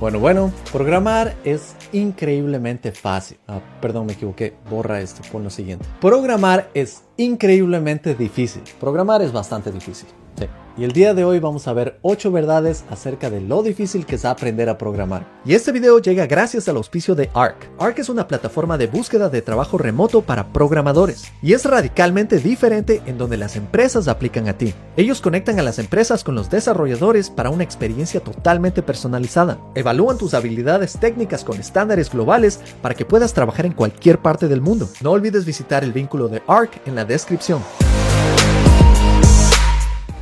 Bueno, bueno, programar es increíblemente fácil. Ah, perdón, me equivoqué. Borra esto, pon lo siguiente. Programar es increíblemente difícil. Programar es bastante difícil. Sí. Y el día de hoy vamos a ver 8 verdades acerca de lo difícil que es aprender a programar. Y este video llega gracias al auspicio de ARC. ARC es una plataforma de búsqueda de trabajo remoto para programadores. Y es radicalmente diferente en donde las empresas aplican a ti. Ellos conectan a las empresas con los desarrolladores para una experiencia totalmente personalizada. Evalúan tus habilidades técnicas con estándares globales para que puedas trabajar en cualquier parte del mundo. No olvides visitar el vínculo de ARC en la descripción.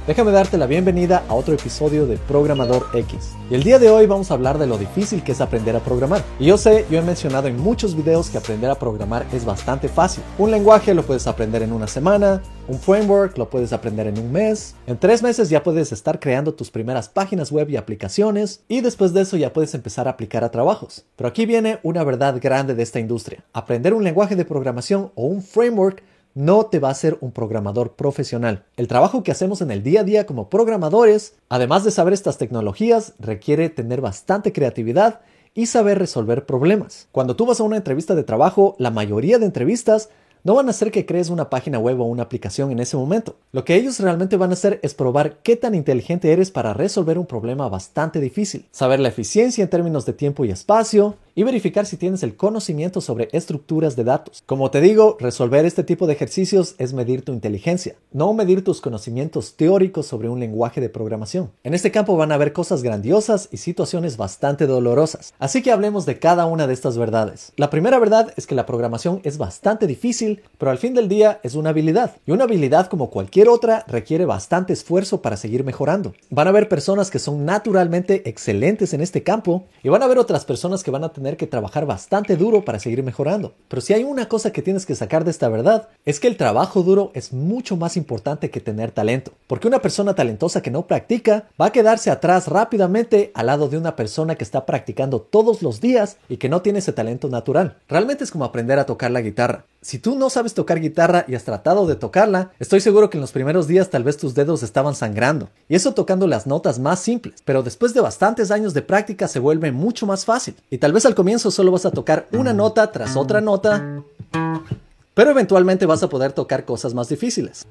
Déjame darte la bienvenida a otro episodio de Programador X. Y el día de hoy vamos a hablar de lo difícil que es aprender a programar. Y yo sé, yo he mencionado en muchos videos que aprender a programar es bastante fácil. Un lenguaje lo puedes aprender en una semana, un framework lo puedes aprender en un mes. En tres meses ya puedes estar creando tus primeras páginas web y aplicaciones. Y después de eso ya puedes empezar a aplicar a trabajos. Pero aquí viene una verdad grande de esta industria. Aprender un lenguaje de programación o un framework no te va a ser un programador profesional. El trabajo que hacemos en el día a día como programadores, además de saber estas tecnologías, requiere tener bastante creatividad y saber resolver problemas. Cuando tú vas a una entrevista de trabajo, la mayoría de entrevistas no van a hacer que crees una página web o una aplicación en ese momento. Lo que ellos realmente van a hacer es probar qué tan inteligente eres para resolver un problema bastante difícil, saber la eficiencia en términos de tiempo y espacio, y verificar si tienes el conocimiento sobre estructuras de datos. Como te digo, resolver este tipo de ejercicios es medir tu inteligencia, no medir tus conocimientos teóricos sobre un lenguaje de programación. En este campo van a haber cosas grandiosas y situaciones bastante dolorosas, así que hablemos de cada una de estas verdades. La primera verdad es que la programación es bastante difícil, pero al fin del día es una habilidad, y una habilidad como cualquier otra requiere bastante esfuerzo para seguir mejorando. Van a haber personas que son naturalmente excelentes en este campo, y van a haber otras personas que van a tener que trabajar bastante duro para seguir mejorando. Pero si hay una cosa que tienes que sacar de esta verdad, es que el trabajo duro es mucho más importante que tener talento. Porque una persona talentosa que no practica va a quedarse atrás rápidamente al lado de una persona que está practicando todos los días y que no tiene ese talento natural. Realmente es como aprender a tocar la guitarra. Si tú no sabes tocar guitarra y has tratado de tocarla, estoy seguro que en los primeros días tal vez tus dedos estaban sangrando. Y eso tocando las notas más simples. Pero después de bastantes años de práctica se vuelve mucho más fácil. Y tal vez al comienzo solo vas a tocar una nota tras otra nota. Pero eventualmente vas a poder tocar cosas más difíciles.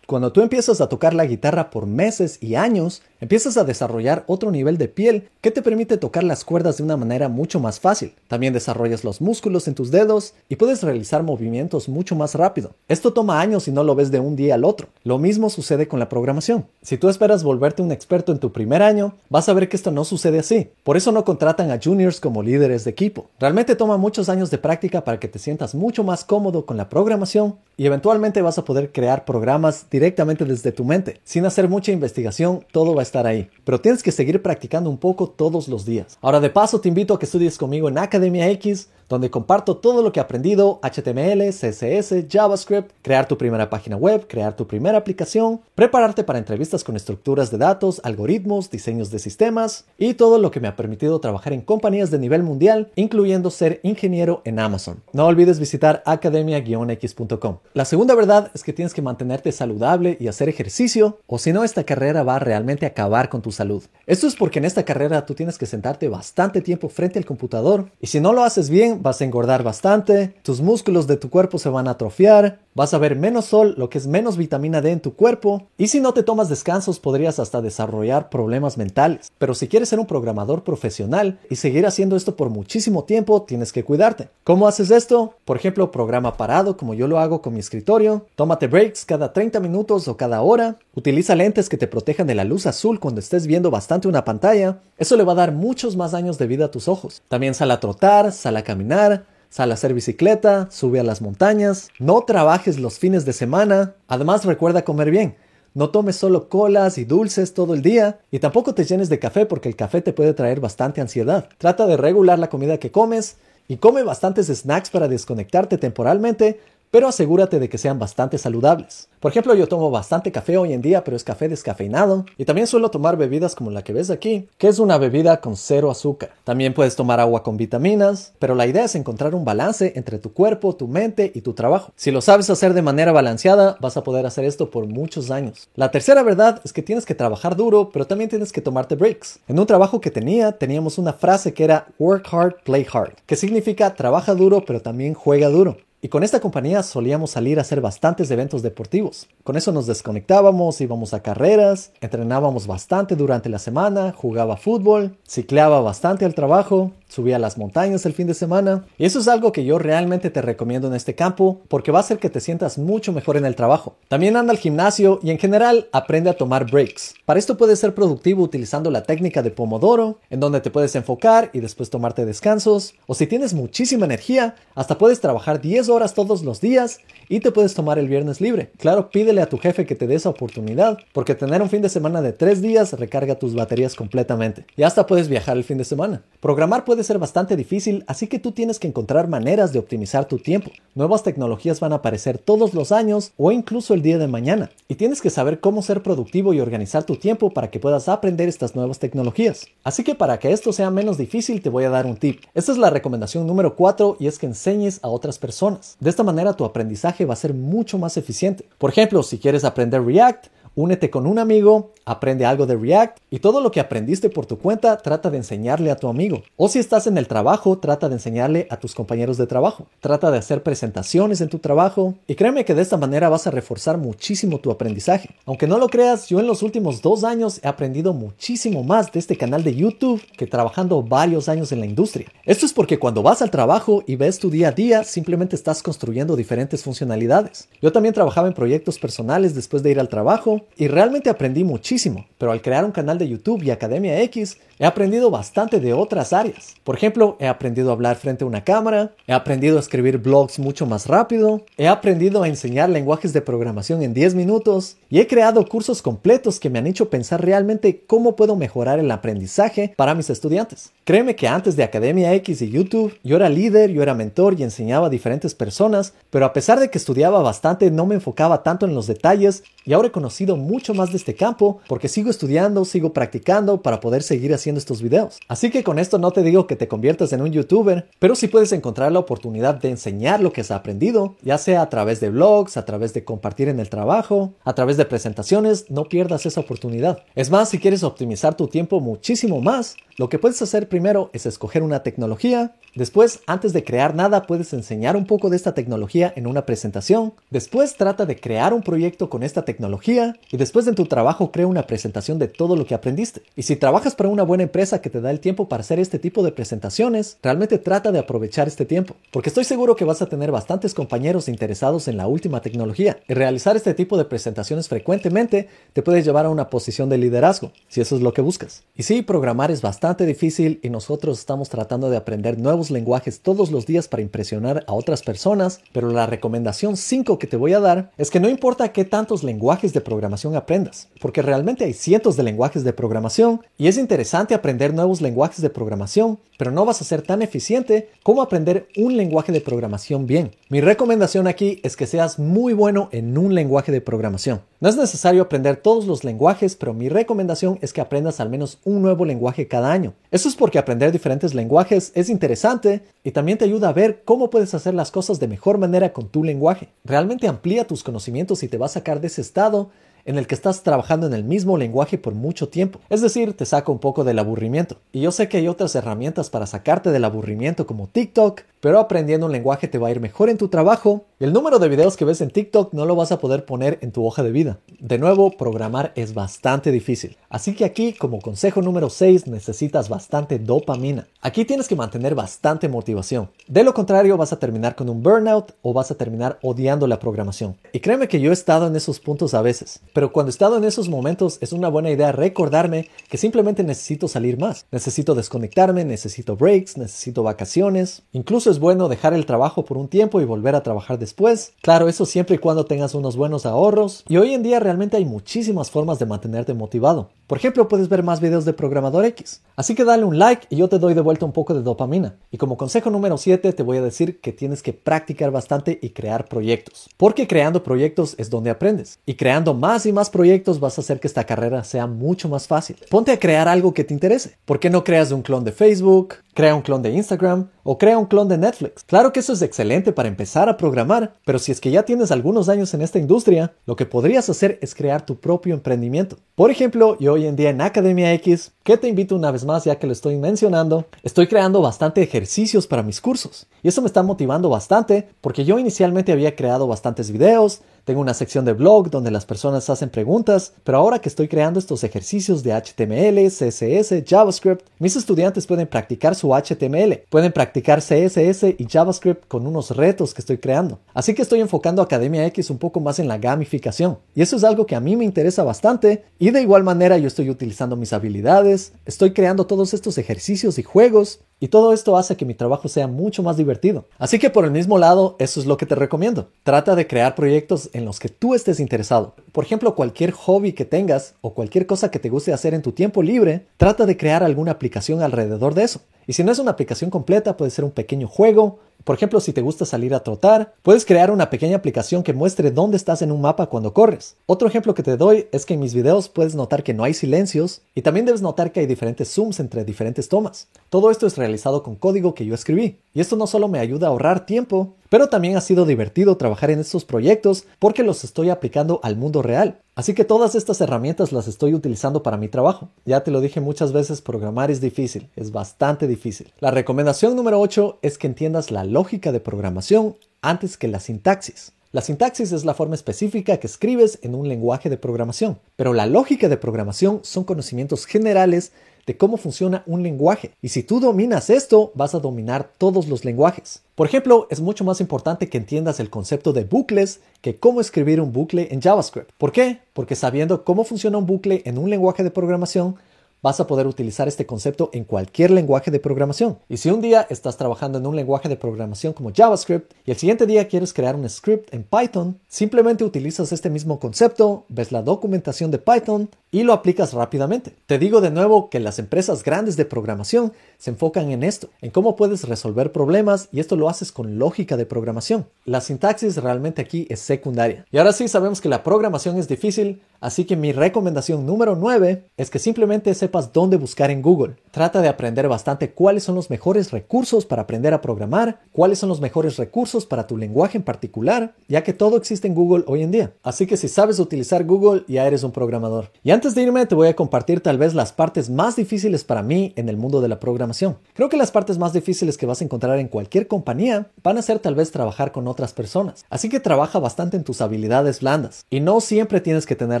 Cuando tú empiezas a tocar la guitarra por meses y años, empiezas a desarrollar otro nivel de piel que te permite tocar las cuerdas de una manera mucho más fácil. También desarrollas los músculos en tus dedos y puedes realizar movimientos mucho más rápido. Esto toma años y no lo ves de un día al otro. Lo mismo sucede con la programación. Si tú esperas volverte un experto en tu primer año, vas a ver que esto no sucede así. Por eso no contratan a juniors como líderes de equipo. Realmente toma muchos años de práctica para que te sientas mucho más cómodo con la programación y eventualmente vas a poder crear programas directamente desde tu mente. Sin hacer mucha investigación, todo va a estar ahí. Pero tienes que seguir practicando un poco todos los días. Ahora de paso te invito a que estudies conmigo en Academia X donde comparto todo lo que he aprendido, HTML, CSS, JavaScript, crear tu primera página web, crear tu primera aplicación, prepararte para entrevistas con estructuras de datos, algoritmos, diseños de sistemas y todo lo que me ha permitido trabajar en compañías de nivel mundial, incluyendo ser ingeniero en Amazon. No olvides visitar academia-x.com. La segunda verdad es que tienes que mantenerte saludable y hacer ejercicio, o si no, esta carrera va a realmente acabar con tu salud. Esto es porque en esta carrera tú tienes que sentarte bastante tiempo frente al computador y si no lo haces bien, vas a engordar bastante, tus músculos de tu cuerpo se van a atrofiar, vas a ver menos sol, lo que es menos vitamina D en tu cuerpo, y si no te tomas descansos podrías hasta desarrollar problemas mentales. Pero si quieres ser un programador profesional y seguir haciendo esto por muchísimo tiempo, tienes que cuidarte. ¿Cómo haces esto? Por ejemplo, programa parado como yo lo hago con mi escritorio, tómate breaks cada 30 minutos o cada hora, utiliza lentes que te protejan de la luz azul cuando estés viendo bastante una pantalla, eso le va a dar muchos más años de vida a tus ojos. También sal a trotar, sal a caminar, sal a hacer bicicleta, sube a las montañas, no trabajes los fines de semana, además recuerda comer bien. No tomes solo colas y dulces todo el día y tampoco te llenes de café porque el café te puede traer bastante ansiedad. Trata de regular la comida que comes y come bastantes snacks para desconectarte temporalmente, pero asegúrate de que sean bastante saludables. Por ejemplo, yo tomo bastante café hoy en día, pero es café descafeinado. Y también suelo tomar bebidas como la que ves aquí, que es una bebida con cero azúcar. También puedes tomar agua con vitaminas, pero la idea es encontrar un balance entre tu cuerpo, tu mente y tu trabajo. Si lo sabes hacer de manera balanceada, vas a poder hacer esto por muchos años. La tercera verdad es que tienes que trabajar duro, pero también tienes que tomarte breaks. En un trabajo que tenía, teníamos una frase que era work hard, play hard, que significa trabaja duro, pero también juega duro. Y con esta compañía solíamos salir a hacer bastantes eventos deportivos. Con eso nos desconectábamos, íbamos a carreras, entrenábamos bastante durante la semana, jugaba fútbol, cicleaba bastante al trabajo, subía a las montañas el fin de semana. Y eso es algo que yo realmente te recomiendo en este campo porque va a hacer que te sientas mucho mejor en el trabajo. También anda al gimnasio y en general aprende a tomar breaks. Para esto puedes ser productivo utilizando la técnica de Pomodoro, en donde te puedes enfocar y después tomarte descansos. O si tienes muchísima energía, hasta puedes trabajar 10 horas todos los días y te puedes tomar el viernes libre. Claro, pídele a tu jefe que te dé esa oportunidad, porque tener un fin de semana de 3 días recarga tus baterías completamente. Y hasta puedes viajar el fin de semana. Programar puede ser bastante difícil, así que tú tienes que encontrar maneras de optimizar tu tiempo. Nuevas tecnologías van a aparecer todos los años o incluso el día de mañana, y tienes que saber cómo ser productivo y organizar tu tiempo para que puedas aprender estas nuevas tecnologías. Así que para que esto sea menos difícil te voy a dar un tip. Esta es la recomendación número 4 y es que enseñes a otras personas. De esta manera tu aprendizaje va a ser mucho más eficiente. Por ejemplo, si quieres aprender React, Únete con un amigo, aprende algo de React y todo lo que aprendiste por tu cuenta trata de enseñarle a tu amigo. O si estás en el trabajo, trata de enseñarle a tus compañeros de trabajo. Trata de hacer presentaciones en tu trabajo y créeme que de esta manera vas a reforzar muchísimo tu aprendizaje. Aunque no lo creas, yo en los últimos dos años he aprendido muchísimo más de este canal de YouTube que trabajando varios años en la industria. Esto es porque cuando vas al trabajo y ves tu día a día, simplemente estás construyendo diferentes funcionalidades. Yo también trabajaba en proyectos personales después de ir al trabajo y realmente aprendí muchísimo, pero al crear un canal de YouTube y Academia X, he aprendido bastante de otras áreas. Por ejemplo, he aprendido a hablar frente a una cámara, he aprendido a escribir blogs mucho más rápido, he aprendido a enseñar lenguajes de programación en 10 minutos y he creado cursos completos que me han hecho pensar realmente cómo puedo mejorar el aprendizaje para mis estudiantes. Créeme que antes de Academia X y YouTube, yo era líder, yo era mentor y enseñaba a diferentes personas, pero a pesar de que estudiaba bastante, no me enfocaba tanto en los detalles y ahora he conocido mucho más de este campo porque sigo estudiando, sigo practicando para poder seguir estos videos. Así que con esto no te digo que te conviertas en un youtuber, pero sí puedes encontrar la oportunidad de enseñar lo que has aprendido, ya sea a través de blogs, a través de compartir en el trabajo, a través de presentaciones, no pierdas esa oportunidad. Es más, si quieres optimizar tu tiempo muchísimo más, lo que puedes hacer primero es escoger una tecnología, después antes de crear nada puedes enseñar un poco de esta tecnología en una presentación, después trata de crear un proyecto con esta tecnología y después en tu trabajo crea una presentación de todo lo que aprendiste. Y si trabajas para una buena empresa que te da el tiempo para hacer este tipo de presentaciones, realmente trata de aprovechar este tiempo, porque estoy seguro que vas a tener bastantes compañeros interesados en la última tecnología y realizar este tipo de presentaciones frecuentemente te puede llevar a una posición de liderazgo, si eso es lo que buscas. Y sí, programar es bastante difícil y nosotros estamos tratando de aprender nuevos lenguajes todos los días para impresionar a otras personas, pero la recomendación 5 que te voy a dar es que no importa qué tantos lenguajes de programación aprendas, porque realmente hay cientos de lenguajes de programación y es interesante aprender nuevos lenguajes de programación, pero no vas a ser tan eficiente como aprender un lenguaje de programación bien. Mi recomendación aquí es que seas muy bueno en un lenguaje de programación. No es necesario aprender todos los lenguajes, pero mi recomendación es que aprendas al menos un nuevo lenguaje cada año. Eso es porque aprender diferentes lenguajes es interesante y también te ayuda a ver cómo puedes hacer las cosas de mejor manera con tu lenguaje. Realmente amplía tus conocimientos y te va a sacar de ese estado en el que estás trabajando en el mismo lenguaje por mucho tiempo. Es decir, te saca un poco del aburrimiento. Y yo sé que hay otras herramientas para sacarte del aburrimiento como TikTok, pero aprendiendo un lenguaje te va a ir mejor en tu trabajo. El número de videos que ves en TikTok no lo vas a poder poner en tu hoja de vida. De nuevo, programar es bastante difícil. Así que aquí, como consejo número 6, necesitas bastante dopamina. Aquí tienes que mantener bastante motivación. De lo contrario, vas a terminar con un burnout o vas a terminar odiando la programación. Y créeme que yo he estado en esos puntos a veces. Pero cuando he estado en esos momentos es una buena idea recordarme que simplemente necesito salir más. Necesito desconectarme, necesito breaks, necesito vacaciones. Incluso es bueno dejar el trabajo por un tiempo y volver a trabajar después. Claro, eso siempre y cuando tengas unos buenos ahorros. Y hoy en día realmente hay muchísimas formas de mantenerte motivado. Por ejemplo, puedes ver más videos de Programador X. Así que dale un like y yo te doy de vuelta un poco de dopamina. Y como consejo número 7 te voy a decir que tienes que practicar bastante y crear proyectos. Porque creando proyectos es donde aprendes. Y creando más y más proyectos vas a hacer que esta carrera sea mucho más fácil. Ponte a crear algo que te interese. ¿Por qué no creas un clon de Facebook? Crea un clon de Instagram o crea un clon de Netflix. Claro que eso es excelente para empezar a programar, pero si es que ya tienes algunos años en esta industria, lo que podrías hacer es crear tu propio emprendimiento. Por ejemplo, yo hoy en día en Academia X, que te invito una vez más ya que lo estoy mencionando, estoy creando bastante ejercicios para mis cursos. Y eso me está motivando bastante porque yo inicialmente había creado bastantes videos, tengo una sección de blog donde las personas hacen preguntas, pero ahora que estoy creando estos ejercicios de HTML, CSS, JavaScript, mis estudiantes pueden practicar su HTML, pueden practicar CSS y JavaScript con unos retos que estoy creando. Así que estoy enfocando Academia X un poco más en la gamificación. Y eso es algo que a mí me interesa bastante y de igual manera yo estoy utilizando mis habilidades, estoy creando todos estos ejercicios y juegos y todo esto hace que mi trabajo sea mucho más divertido. Así que por el mismo lado, eso es lo que te recomiendo. Trata de crear proyectos en los que tú estés interesado. Por ejemplo, cualquier hobby que tengas o cualquier cosa que te guste hacer en tu tiempo libre, trata de crear alguna aplicación alrededor de eso. Y si no es una aplicación completa, puede ser un pequeño juego por ejemplo, si te gusta salir a trotar, puedes crear una pequeña aplicación que muestre dónde estás en un mapa cuando corres. Otro ejemplo que te doy es que en mis videos puedes notar que no hay silencios y también debes notar que hay diferentes zooms entre diferentes tomas. Todo esto es realizado con código que yo escribí. Y esto no solo me ayuda a ahorrar tiempo, pero también ha sido divertido trabajar en estos proyectos porque los estoy aplicando al mundo real. Así que todas estas herramientas las estoy utilizando para mi trabajo. Ya te lo dije muchas veces, programar es difícil, es bastante difícil. La recomendación número 8 es que entiendas la lógica de programación antes que la sintaxis. La sintaxis es la forma específica que escribes en un lenguaje de programación, pero la lógica de programación son conocimientos generales de cómo funciona un lenguaje. Y si tú dominas esto, vas a dominar todos los lenguajes. Por ejemplo, es mucho más importante que entiendas el concepto de bucles que cómo escribir un bucle en JavaScript. ¿Por qué? Porque sabiendo cómo funciona un bucle en un lenguaje de programación, vas a poder utilizar este concepto en cualquier lenguaje de programación. Y si un día estás trabajando en un lenguaje de programación como JavaScript y el siguiente día quieres crear un script en Python, simplemente utilizas este mismo concepto, ves la documentación de Python y lo aplicas rápidamente. Te digo de nuevo que las empresas grandes de programación se enfocan en esto, en cómo puedes resolver problemas y esto lo haces con lógica de programación. La sintaxis realmente aquí es secundaria. Y ahora sí sabemos que la programación es difícil, así que mi recomendación número 9 es que simplemente sepas dónde buscar en Google. Trata de aprender bastante cuáles son los mejores recursos para aprender a programar, cuáles son los mejores recursos para tu lenguaje en particular, ya que todo existe en Google hoy en día. Así que si sabes utilizar Google, ya eres un programador. Y antes de irme, te voy a compartir tal vez las partes más difíciles para mí en el mundo de la programación. Creo que las partes más difíciles que vas a encontrar en cualquier compañía van a ser tal vez trabajar con otras personas. Así que trabaja bastante en tus habilidades blandas. Y no siempre tienes que tener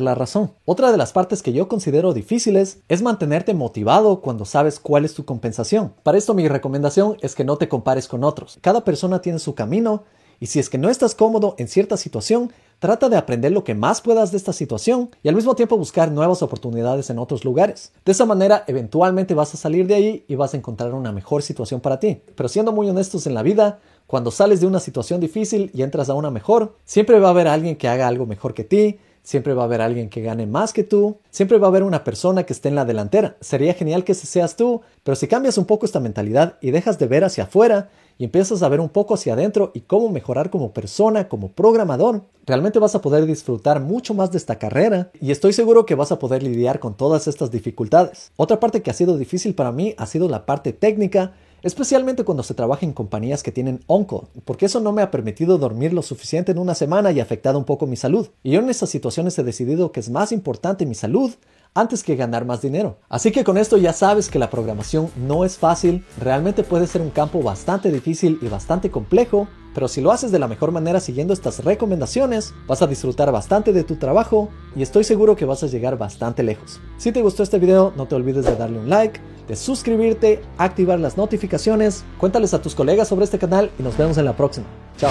la razón. Otra de las partes que yo considero difíciles es mantenerte motivado cuando sabes cuál es tu compensación. Para esto mi recomendación es que no te compares con otros. Cada persona tiene su camino y si es que no estás cómodo en cierta situación, Trata de aprender lo que más puedas de esta situación y al mismo tiempo buscar nuevas oportunidades en otros lugares. De esa manera, eventualmente vas a salir de ahí y vas a encontrar una mejor situación para ti. Pero siendo muy honestos en la vida, cuando sales de una situación difícil y entras a una mejor, siempre va a haber alguien que haga algo mejor que ti, siempre va a haber alguien que gane más que tú, siempre va a haber una persona que esté en la delantera. Sería genial que seas tú, pero si cambias un poco esta mentalidad y dejas de ver hacia afuera y empiezas a ver un poco hacia adentro y cómo mejorar como persona, como programador, realmente vas a poder disfrutar mucho más de esta carrera y estoy seguro que vas a poder lidiar con todas estas dificultades. Otra parte que ha sido difícil para mí ha sido la parte técnica, especialmente cuando se trabaja en compañías que tienen onco, porque eso no me ha permitido dormir lo suficiente en una semana y ha afectado un poco mi salud. Y yo en esas situaciones he decidido que es más importante mi salud antes que ganar más dinero. Así que con esto ya sabes que la programación no es fácil, realmente puede ser un campo bastante difícil y bastante complejo, pero si lo haces de la mejor manera siguiendo estas recomendaciones, vas a disfrutar bastante de tu trabajo y estoy seguro que vas a llegar bastante lejos. Si te gustó este video, no te olvides de darle un like, de suscribirte, activar las notificaciones, cuéntales a tus colegas sobre este canal y nos vemos en la próxima. Chao.